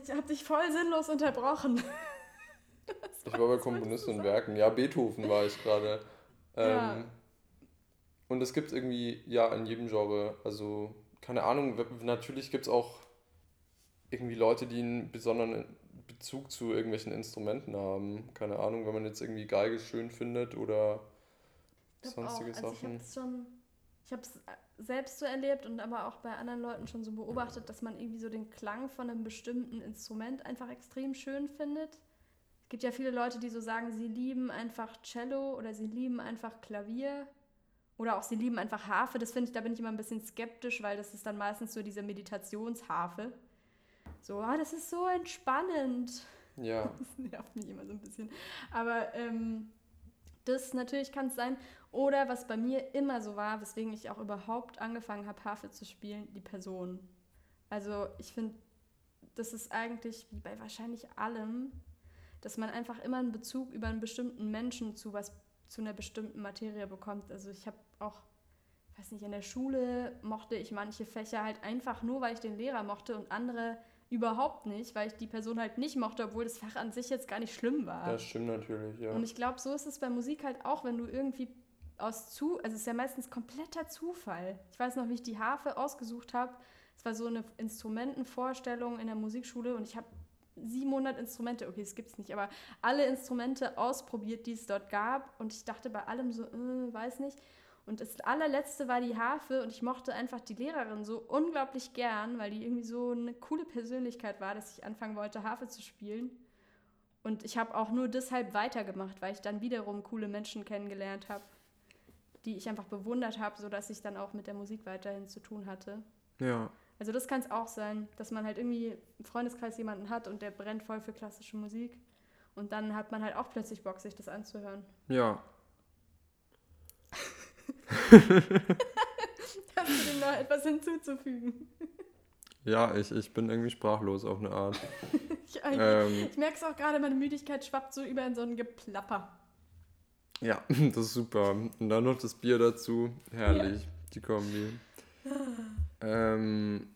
ich hab dich voll sinnlos unterbrochen. ich war bei Komponisten und Werken. Ja, Beethoven war ich gerade. Ähm, ja. Und es gibt irgendwie, ja, in jedem Genre, also, keine Ahnung, natürlich gibt es auch irgendwie Leute, die einen besonderen Bezug zu irgendwelchen Instrumenten haben. Keine Ahnung, wenn man jetzt irgendwie Geige schön findet oder sonstige auch. Also Sachen. Ich habe es selbst so erlebt und aber auch bei anderen Leuten schon so beobachtet, dass man irgendwie so den Klang von einem bestimmten Instrument einfach extrem schön findet. Es gibt ja viele Leute, die so sagen, sie lieben einfach Cello oder sie lieben einfach Klavier oder auch sie lieben einfach Harfe. Das finde ich, da bin ich immer ein bisschen skeptisch, weil das ist dann meistens so diese Meditationsharfe. So, ah, das ist so entspannend. Ja. Das nervt mich immer so ein bisschen. Aber ähm, das natürlich kann es sein. Oder was bei mir immer so war, weswegen ich auch überhaupt angefangen habe, Harfe zu spielen, die Person. Also ich finde, das ist eigentlich wie bei wahrscheinlich allem, dass man einfach immer einen Bezug über einen bestimmten Menschen zu was zu einer bestimmten Materie bekommt. Also ich habe auch, weiß nicht, in der Schule mochte ich manche Fächer halt einfach nur, weil ich den Lehrer mochte und andere überhaupt nicht, weil ich die Person halt nicht mochte, obwohl das Fach an sich jetzt gar nicht schlimm war. Das stimmt natürlich, ja. Und ich glaube, so ist es bei Musik halt auch, wenn du irgendwie aus zu, also es ist ja meistens kompletter Zufall. Ich weiß noch, wie ich die Harfe ausgesucht habe. Es war so eine Instrumentenvorstellung in der Musikschule und ich habe 700 Instrumente, okay, es gibt es nicht, aber alle Instrumente ausprobiert, die es dort gab und ich dachte bei allem so, äh, weiß nicht. Und das allerletzte war die Harfe und ich mochte einfach die Lehrerin so unglaublich gern, weil die irgendwie so eine coole Persönlichkeit war, dass ich anfangen wollte, Harfe zu spielen. Und ich habe auch nur deshalb weitergemacht, weil ich dann wiederum coole Menschen kennengelernt habe, die ich einfach bewundert habe, sodass ich dann auch mit der Musik weiterhin zu tun hatte. Ja. Also das kann es auch sein, dass man halt irgendwie im Freundeskreis jemanden hat und der brennt voll für klassische Musik. Und dann hat man halt auch plötzlich Bock, sich das anzuhören. Ja, Hast du dem noch etwas hinzuzufügen? Ja, ich, ich bin irgendwie sprachlos auf eine Art. ich, ähm, ich merke es auch gerade, meine Müdigkeit schwappt so über in so ein Geplapper. Ja, das ist super. Und dann noch das Bier dazu. Herrlich, ja. die Kombi. ähm,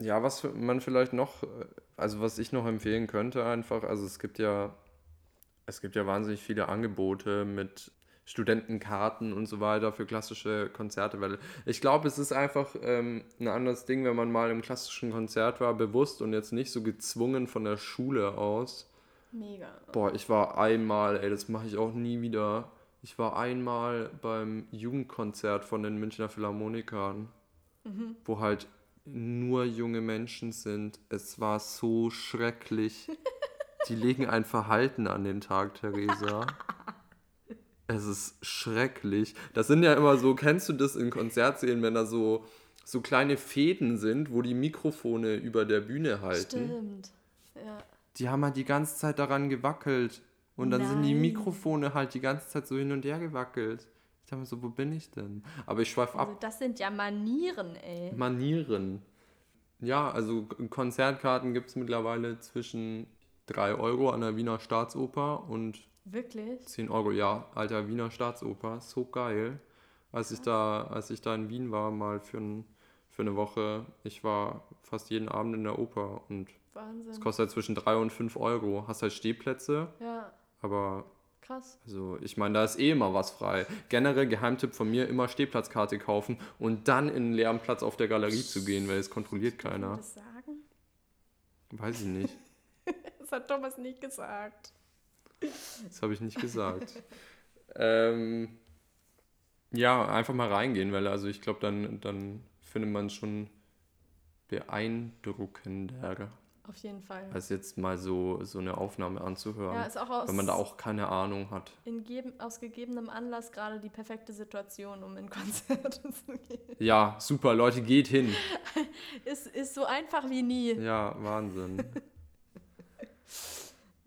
ja, was man vielleicht noch, also was ich noch empfehlen könnte einfach, also es gibt ja, es gibt ja wahnsinnig viele Angebote mit Studentenkarten und so weiter für klassische Konzerte. Weil ich glaube, es ist einfach ähm, ein anderes Ding, wenn man mal im klassischen Konzert war, bewusst und jetzt nicht so gezwungen von der Schule aus. Mega. Boah, ich war einmal, ey, das mache ich auch nie wieder. Ich war einmal beim Jugendkonzert von den Münchner Philharmonikern, Mhm. wo halt nur junge Menschen sind. Es war so schrecklich. Die legen ein Verhalten an den Tag, Theresa. Es ist schrecklich. Das sind ja immer so, kennst du das in Konzertsälen, wenn da so, so kleine Fäden sind, wo die Mikrofone über der Bühne halten? Stimmt. Ja. Die haben halt die ganze Zeit daran gewackelt. Und dann sind die Nein. Mikrofone halt die ganze Zeit so hin und her gewackelt. Ich dachte mir so, wo bin ich denn? Aber ich schweife Also ab. das sind ja Manieren, ey. Manieren. Ja, also Konzertkarten gibt es mittlerweile zwischen 3 Euro an der Wiener Staatsoper und Wirklich? 10 Euro. Ja, alter Wiener Staatsoper, so geil. Als ich da, als ich da in Wien war, mal für, ein, für eine Woche, ich war fast jeden Abend in der Oper und es Wahnsinn. kostet halt zwischen 3 und 5 Euro. Hast halt Stehplätze, Ja, aber krass. also ich meine, da ist eh immer was frei. Generell Geheimtipp von mir, immer Stehplatzkarte kaufen und dann in einen leeren Platz auf der Galerie zu gehen, weil es kontrolliert keiner. das sagen? Weiß ich nicht. Das hat Thomas nicht gesagt. Das habe ich nicht gesagt. ähm, ja, einfach mal reingehen, weil also ich glaube, dann, dann findet man schon beeindruckender, Auf jeden Fall. als jetzt mal so, so eine Aufnahme anzuhören. Ja, ist auch aus, wenn man da auch keine Ahnung hat. in geben, aus gegebenem Anlass gerade die perfekte Situation, um in Konzerte zu gehen. Ja, super, Leute, geht hin. Ist, ist so einfach wie nie. Ja, Wahnsinn.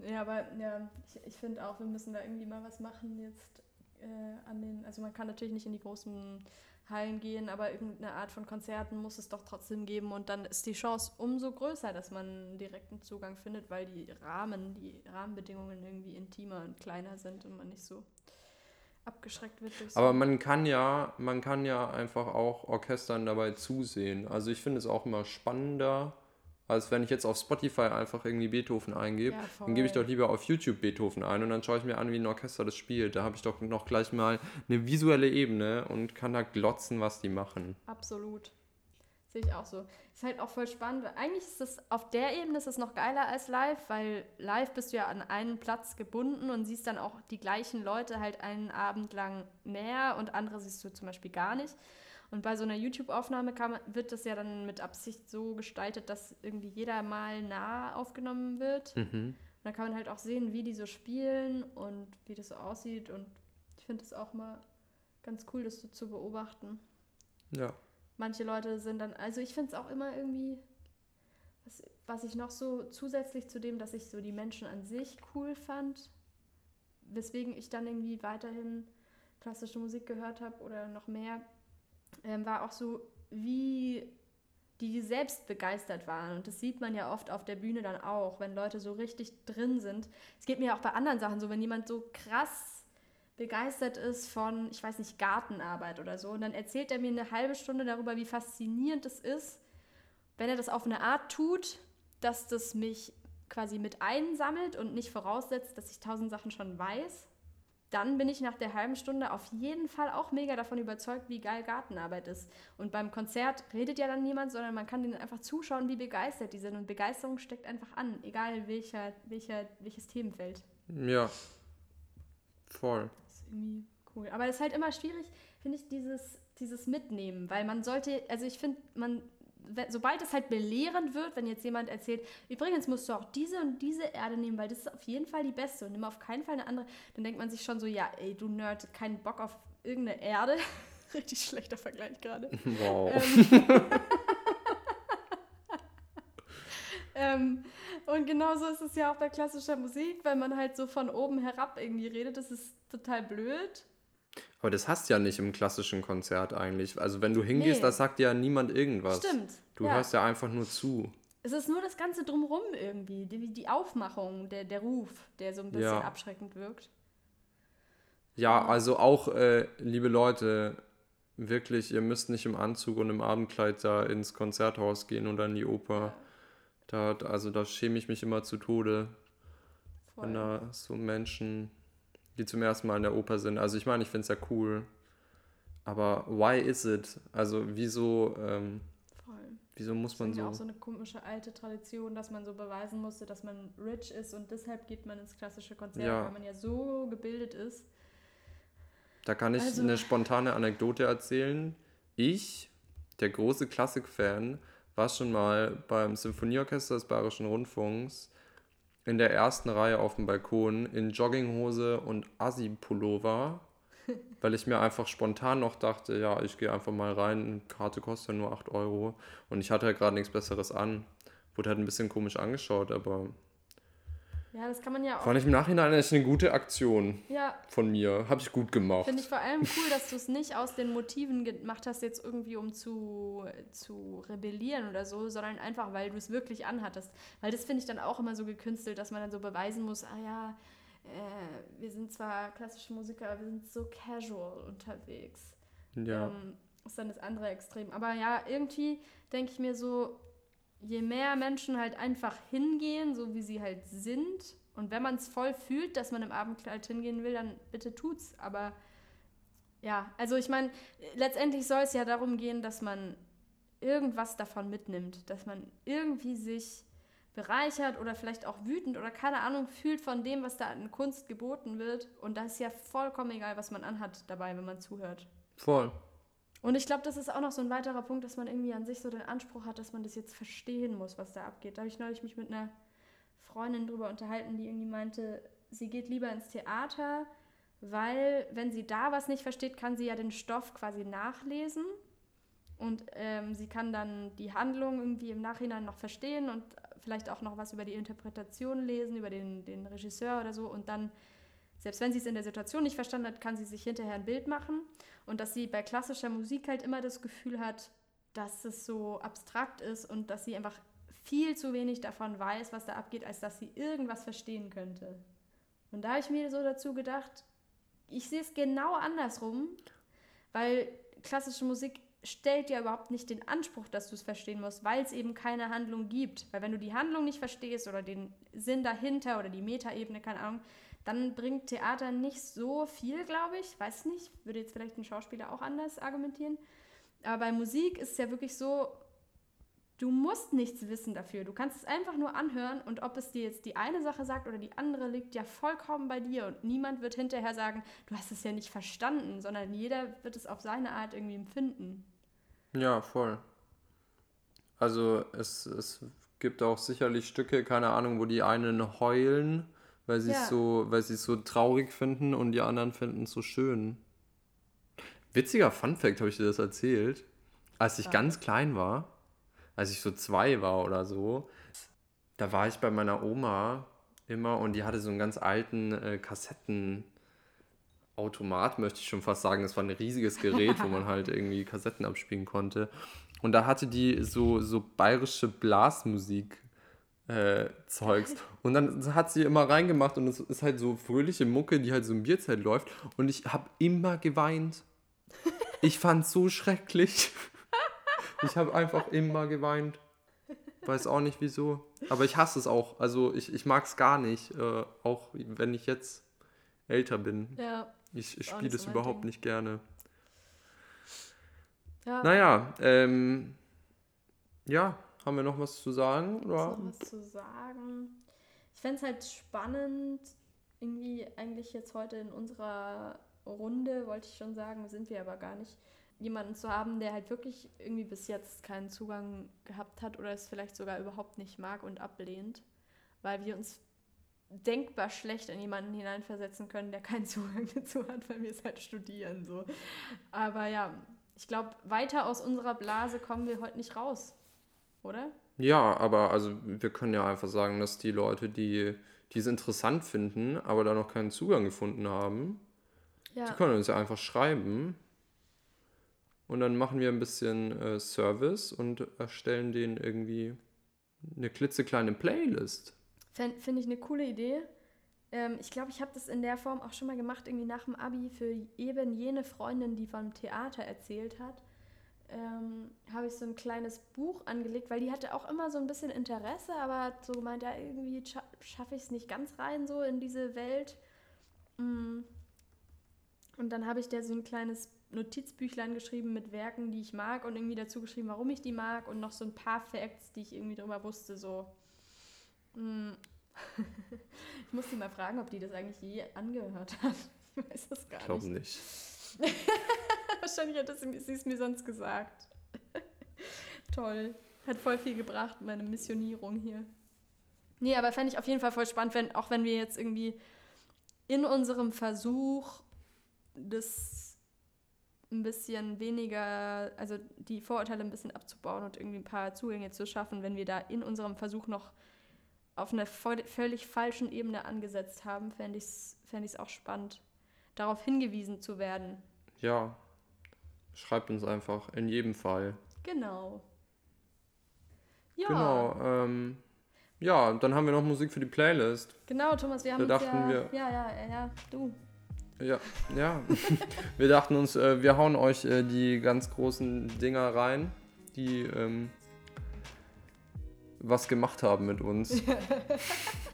Ja, aber ja, ich, ich finde auch, wir müssen da irgendwie mal was machen jetzt äh, an den, also man kann natürlich nicht in die großen Hallen gehen, aber irgendeine Art von Konzerten muss es doch trotzdem geben und dann ist die Chance umso größer, dass man direkten Zugang findet, weil die Rahmen, die Rahmenbedingungen irgendwie intimer und kleiner sind und man nicht so abgeschreckt wird durch so Aber man kann ja, man kann ja einfach auch Orchestern dabei zusehen. Also ich finde es auch immer spannender, als wenn ich jetzt auf Spotify einfach irgendwie Beethoven eingebe. Ja, dann gebe ich doch lieber auf YouTube Beethoven ein und dann schaue ich mir an, wie ein Orchester das spielt. Da habe ich doch noch gleich mal eine visuelle Ebene und kann da glotzen, was die machen. Absolut. Sehe ich auch so. Ist halt auch voll spannend. Eigentlich ist es auf der Ebene ist es noch geiler als live, weil live bist du ja an einen Platz gebunden und siehst dann auch die gleichen Leute halt einen Abend lang mehr und andere siehst du zum Beispiel gar nicht. Und bei so einer YouTube-Aufnahme wird das ja dann mit Absicht so gestaltet, dass irgendwie jeder mal nah aufgenommen wird. Mhm. Und dann kann man halt auch sehen, wie die so spielen und wie das so aussieht. Und ich finde es auch mal ganz cool, das so zu beobachten Ja. manche Leute sind dann, also ich finde es auch immer irgendwie, was, was ich noch so zusätzlich zu dem, dass ich so die Menschen an sich cool fand, weswegen ich dann irgendwie weiterhin klassische Musik gehört habe oder noch mehr, ähm, war auch so, wie die selbst begeistert waren. Und das sieht man ja oft auf der Bühne dann auch, wenn Leute so richtig drin sind. Es geht mir auch bei anderen Sachen so, wenn jemand so krass begeistert ist von, ich weiß nicht, Gartenarbeit oder so. Und dann erzählt er mir eine halbe Stunde darüber, wie faszinierend es ist, wenn er das auf eine Art tut, dass das mich quasi mit einsammelt und nicht voraussetzt, dass ich tausend Sachen schon weiß. Dann bin ich nach der halben Stunde auf jeden Fall auch mega davon überzeugt, wie geil Gartenarbeit ist. Und beim Konzert redet ja dann niemand, sondern man kann denen einfach zuschauen, wie begeistert die sind. Und Begeisterung steckt einfach an, egal welcher, welcher, welches Themenfeld. Ja. Voll. Das ist irgendwie cool. Aber es ist halt immer schwierig, finde ich, dieses, dieses Mitnehmen, weil man sollte, also ich finde, man, sobald es halt belehrend wird, wenn jetzt jemand erzählt, übrigens musst du auch diese und diese Erde nehmen, weil das ist auf jeden Fall die beste und nimm auf keinen Fall eine andere, dann denkt man sich schon so, ja, ey, du Nerd, keinen Bock auf irgendeine Erde. Richtig schlechter Vergleich gerade. Wow. Ähm, und genauso ist es ja auch bei klassischer Musik, weil man halt so von oben herab irgendwie redet. Das ist total blöd. Aber das hast du ja nicht im klassischen Konzert eigentlich. Also wenn du hingehst, Nee. da sagt dir ja niemand irgendwas. Stimmt. Du ja. hörst ja einfach nur zu. Es ist nur das Ganze drumrum irgendwie, die, die Aufmachung, der, der Ruf, der so ein bisschen Ja. abschreckend wirkt. Ja, also auch, äh, liebe Leute, wirklich, ihr müsst nicht im Anzug und im Abendkleid da ins Konzerthaus gehen oder in die Oper. Da, also da schäme ich mich immer zu Tode, wenn Voll. da so Menschen die zum ersten Mal in der Oper sind. Also ich meine, ich finde es ja cool. Aber why is it? Also wieso, ähm, Voll. wieso muss Das man ist ja so... auch so eine komische alte Tradition, dass man so beweisen musste, dass man rich ist und deshalb geht man ins klassische Konzert, Ja. weil man ja so gebildet ist. Da kann ich Also- eine spontane Anekdote erzählen. Ich, der große Klassik-Fan, war schon mal beim Symphonieorchester des Bayerischen Rundfunks in der ersten Reihe auf dem Balkon in Jogginghose und Assi-Pullover, weil ich mir einfach spontan noch dachte, ja, ich gehe einfach mal rein, Karte kostet ja nur 8 Euro und ich hatte ja gerade nichts Besseres an. Wurde halt ein bisschen komisch angeschaut, aber Ja, das kann man ja auch. fand ich im Nachhinein eigentlich eine gute Aktion Ja, von mir. Habe ich gut gemacht. finde ich vor allem cool, dass du es nicht aus den Motiven gemacht hast, jetzt irgendwie um zu, zu rebellieren oder so, sondern einfach, weil du es wirklich anhattest. Weil das finde ich dann auch immer so gekünstelt, dass man dann so beweisen muss, ah ja, äh, wir sind zwar klassische Musiker, aber wir sind so casual unterwegs. Ja. ähm, ist dann das andere Extrem. Aber ja, irgendwie denke ich mir so, je mehr Menschen halt einfach hingehen, so wie sie halt sind, und wenn man es voll fühlt, dass man im Abendkleid hingehen will, dann bitte tut's. Aber ja, also ich meine, letztendlich soll es ja darum gehen, dass man irgendwas davon mitnimmt, dass man irgendwie sich bereichert oder vielleicht auch wütend oder keine Ahnung fühlt von dem, was da an Kunst geboten wird. Und da ist ja vollkommen egal, was man anhat dabei, wenn man zuhört. Voll. Und ich glaube, das ist auch noch so ein weiterer Punkt, dass man irgendwie an sich so den Anspruch hat, dass man das jetzt verstehen muss, was da abgeht. Da habe ich neulich mich mit einer Freundin drüber unterhalten, die irgendwie meinte, sie geht lieber ins Theater, weil wenn sie da was nicht versteht, kann sie ja den Stoff quasi nachlesen und ähm, sie kann dann die Handlung irgendwie im Nachhinein noch verstehen und vielleicht auch noch was über die Interpretation lesen, über den, den Regisseur oder so und dann selbst wenn sie es in der Situation nicht verstanden hat, kann sie sich hinterher ein Bild machen. Und dass sie bei klassischer Musik halt immer das Gefühl hat, dass es so abstrakt ist und dass sie einfach viel zu wenig davon weiß, was da abgeht, als dass sie irgendwas verstehen könnte. Und da habe ich mir so dazu gedacht, ich sehe es genau andersrum, weil klassische Musik stellt ja überhaupt nicht den Anspruch, dass du es verstehen musst, weil es eben keine Handlung gibt. Weil wenn du die Handlung nicht verstehst oder den Sinn dahinter oder die Metaebene, keine Ahnung, dann bringt Theater nicht so viel, glaube ich. Weiß nicht, würde jetzt vielleicht ein Schauspieler auch anders argumentieren. Aber bei Musik ist es ja wirklich so, du musst nichts wissen dafür. Du kannst es einfach nur anhören und ob es dir jetzt die eine Sache sagt oder die andere, liegt ja vollkommen bei dir. Und niemand wird hinterher sagen, du hast es ja nicht verstanden, sondern jeder wird es auf seine Art irgendwie empfinden. Ja, voll. Also es, es gibt auch sicherlich Stücke, keine Ahnung, wo die einen heulen, weil sie es Ja. so, weil sie es so traurig finden und die anderen finden es so schön. Witziger Funfact, habe ich dir das erzählt? Als ich Ja. ganz klein war, als ich so zwei war oder so, da war ich bei meiner Oma immer und die hatte so einen ganz alten äh, Kassettenautomat, möchte ich schon fast sagen. Das war ein riesiges Gerät, wo man halt irgendwie Kassetten abspielen konnte. Und da hatte die so, so bayerische Blasmusik. Äh, Zeugs. Und dann hat sie immer reingemacht und es ist halt so fröhliche Mucke, die halt so im Bierzeit läuft. Und ich habe immer geweint. Ich fand's so schrecklich. Ich habe einfach immer geweint. Weiß auch nicht wieso. Aber ich hasse es auch. Also ich, ich mag es gar nicht. Äh, auch wenn ich jetzt älter bin. Ja. Ich, ich spiele es so überhaupt Ding. nicht gerne. ja. Naja, ähm, ja, haben wir noch was zu sagen? Oder? noch was zu sagen? Ich fände es halt spannend, irgendwie eigentlich jetzt heute in unserer Runde, wollte ich schon sagen, sind wir aber gar nicht, jemanden zu haben, der halt wirklich irgendwie bis jetzt keinen Zugang gehabt hat oder es vielleicht sogar überhaupt nicht mag und ablehnt, weil wir uns denkbar schlecht in jemanden hineinversetzen können, der keinen Zugang dazu hat, weil wir es halt studieren. So. Aber ja, ich glaube, weiter aus unserer Blase kommen wir heute nicht raus, oder? Ja, aber also wir können ja einfach sagen, dass die Leute, die die es interessant finden, aber da noch keinen Zugang gefunden haben, Ja. die können uns ja einfach schreiben. Und dann machen wir ein bisschen äh, Service und erstellen denen irgendwie eine klitzekleine Playlist. Finde ich eine coole Idee. Ähm, ich glaube, ich habe das in der Form auch schon mal gemacht, irgendwie nach dem Abi für eben jene Freundin, die vom Theater erzählt hat. Ähm, habe ich so ein kleines Buch angelegt, weil die hatte auch immer so ein bisschen Interesse, aber hat so gemeint, ja, irgendwie scha schaffe ich es nicht ganz rein so in diese Welt. Mm. Und dann habe ich da so ein kleines Notizbüchlein geschrieben mit Werken, die ich mag und irgendwie dazu geschrieben, warum ich die mag und noch so ein paar Facts, die ich irgendwie drüber wusste, so. Mm. ich muss die mal fragen, ob die das eigentlich je angehört hat. Ich weiß das gar Ich glaube nicht. Wahrscheinlich hat sie es mir sonst gesagt. Toll. Hat voll viel gebracht, meine Missionierung hier. Nee, aber fände ich auf jeden Fall voll spannend, wenn, auch wenn wir jetzt irgendwie in unserem Versuch, das ein bisschen weniger, also die Vorurteile ein bisschen abzubauen und irgendwie ein paar Zugänge zu schaffen, wenn wir da in unserem Versuch noch auf einer völlig falschen Ebene angesetzt haben, fände ich es fänd auch spannend, darauf hingewiesen zu werden. Ja. Schreibt uns einfach, in jedem Fall. Genau. Ja, Genau. Ähm, ja, dann haben wir noch Musik für die Playlist. genau, Thomas, wir haben Da dachten ja, wir- ja, ja, ja, ja, du. Ja, ja. wir dachten uns, äh, wir hauen euch äh, die ganz großen Dinger rein, die ähm, was gemacht haben mit uns.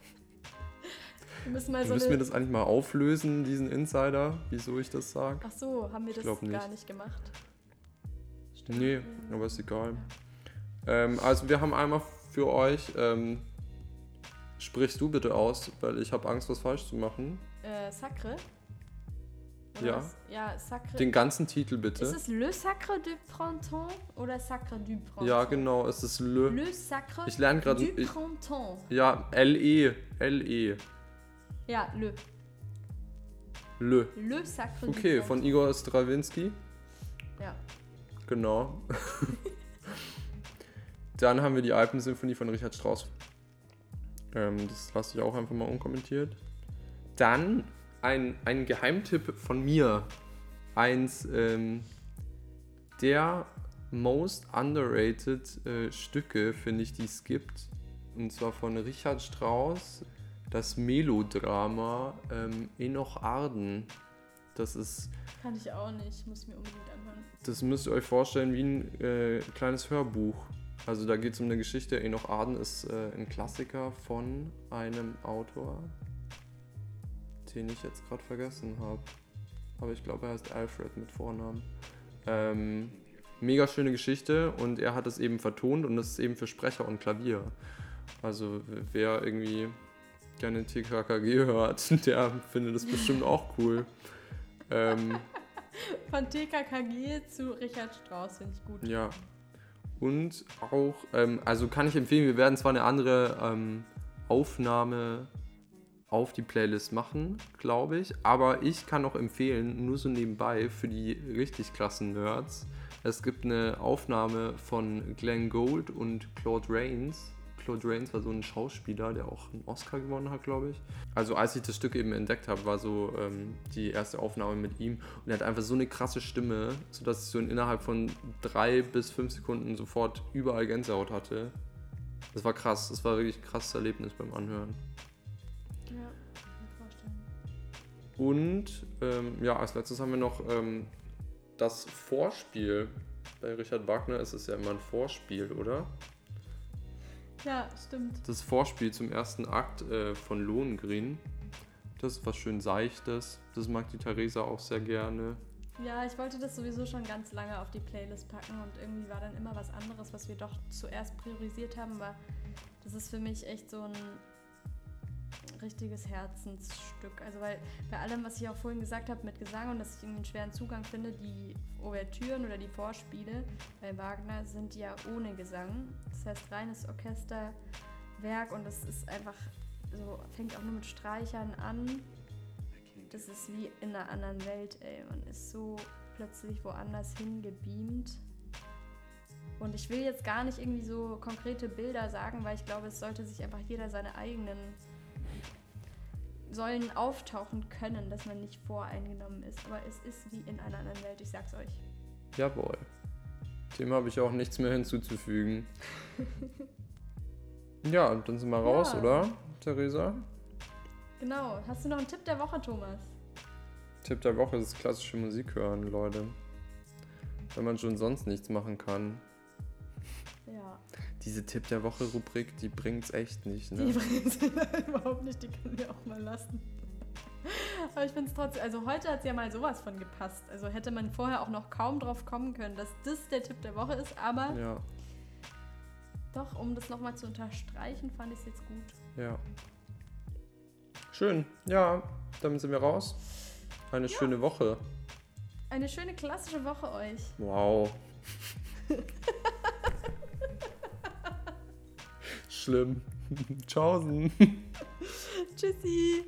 Wir müssen mal so Müssen wir das eigentlich mal auflösen, diesen Insider, wieso ich das sage? Ach so, haben wir das glaub gar nicht. nicht gemacht? Stimmt. Nee, aber ist egal. Ähm, also wir haben einmal für euch, ähm, sprichst du bitte aus, weil ich habe Angst, was falsch zu machen. Äh, Sacre? Ja. was? Ja, Sacre. Den ganzen Titel bitte. Ist es Le Sacre du Printemps oder Sacre du Printemps? ja, genau, es ist Le. Le Sacre Ich lerne gerade. du ich- Printemps. Ja, L-E. L-E. Ja, Le. Le. Le Sacre Okay, von. Igor Strawinski. Ja. Genau. Dann haben wir die Alpensymphonie von Richard Strauss. Ähm, das lasse ich auch einfach mal unkommentiert. Dann ein, ein Geheimtipp von mir. Eins ähm, der most underrated äh, Stücke, finde ich, die es gibt. Und zwar von Richard Strauss. Das Melodrama ähm, Enoch Arden. Das ist Kann ich auch nicht. Muss ich mir unbedingt anhören. das müsst ihr euch vorstellen wie ein äh, kleines Hörbuch. Also da geht es um eine Geschichte. Enoch Arden ist äh, ein Klassiker von einem Autor, den ich jetzt gerade vergessen habe. Aber ich glaube, er heißt Alfred mit Vornamen. Ähm, mega schöne Geschichte und er hat es eben vertont und das ist eben für Sprecher und Klavier. Also wer irgendwie gerne TKKG hört, der findet das bestimmt auch cool. Ähm, Von TKKG zu Richard Strauss finde ich gut. Ja. Und auch, ähm, also kann ich empfehlen, wir werden zwar eine andere ähm, Aufnahme auf die Playlist machen, glaube ich, aber ich kann auch empfehlen, nur so nebenbei für die richtig klassen Nerds, es gibt eine Aufnahme von Glenn Gould und Claude Rains. Claude Rains war so ein Schauspieler, der auch einen Oscar gewonnen hat, glaube ich. Also als ich das Stück eben entdeckt habe, war so ähm, die erste Aufnahme mit ihm und er hat einfach so eine krasse Stimme, sodass ich so innerhalb von drei bis fünf Sekunden sofort überall Gänsehaut hatte. Das war krass, das war wirklich ein krasses Erlebnis beim Anhören. Ja, kann ich mir vorstellen. Und ähm, ja, als letztes haben wir noch ähm, das Vorspiel. Bei Richard Wagner ist es ja immer ein Vorspiel, oder? Ja, stimmt. Das Vorspiel zum ersten Akt äh, von Lohengrin. Das ist was schön Seichtes. Das mag die Theresa auch sehr gerne. Ja, ich wollte das sowieso schon ganz lange auf die Playlist packen und irgendwie war dann immer was anderes, was wir doch zuerst priorisiert haben, aber das ist für mich echt so ein richtiges Herzensstück. Also weil bei allem, was ich auch vorhin gesagt habe mit Gesang und dass ich irgendwie einen schweren Zugang finde, die Ouvertüren oder die Vorspiele bei Wagner sind ja ohne Gesang. Das heißt reines Orchesterwerk und das ist einfach so, fängt auch nur mit Streichern an das ist wie in einer anderen Welt, ey. Man ist so plötzlich woanders hingebeamt. Und ich will jetzt gar nicht irgendwie so konkrete Bilder sagen, weil ich glaube, es sollte sich einfach jeder seine eigenen Säulen auftauchen können, dass man nicht voreingenommen ist. Aber es ist wie in einer anderen Welt, ich sag's euch. Jawohl. Dem habe ich auch nichts mehr hinzuzufügen. ja, dann sind wir raus, Ja. oder, Theresa? Genau. Hast du noch einen Tipp der Woche, Thomas? Tipp der Woche ist klassische Musik hören, Leute. Wenn man schon sonst nichts machen kann. Ja. Diese Tipp der Woche-Rubrik, die bringt's echt nicht, Die ne? bringt überhaupt nicht, die können wir auch mal lassen. Aber ich finde es trotzdem, also heute hat es ja mal sowas von gepasst. Also hätte man vorher auch noch kaum drauf kommen können, dass das der Tipp der Woche ist. Aber Ja, doch, um das nochmal zu unterstreichen, fand ich es jetzt gut. ja. Schön. Ja, damit sind wir raus. Eine schöne Woche. Eine schöne klassische Woche euch. Wow. Schlimm. Tschaußen. Tschüssi.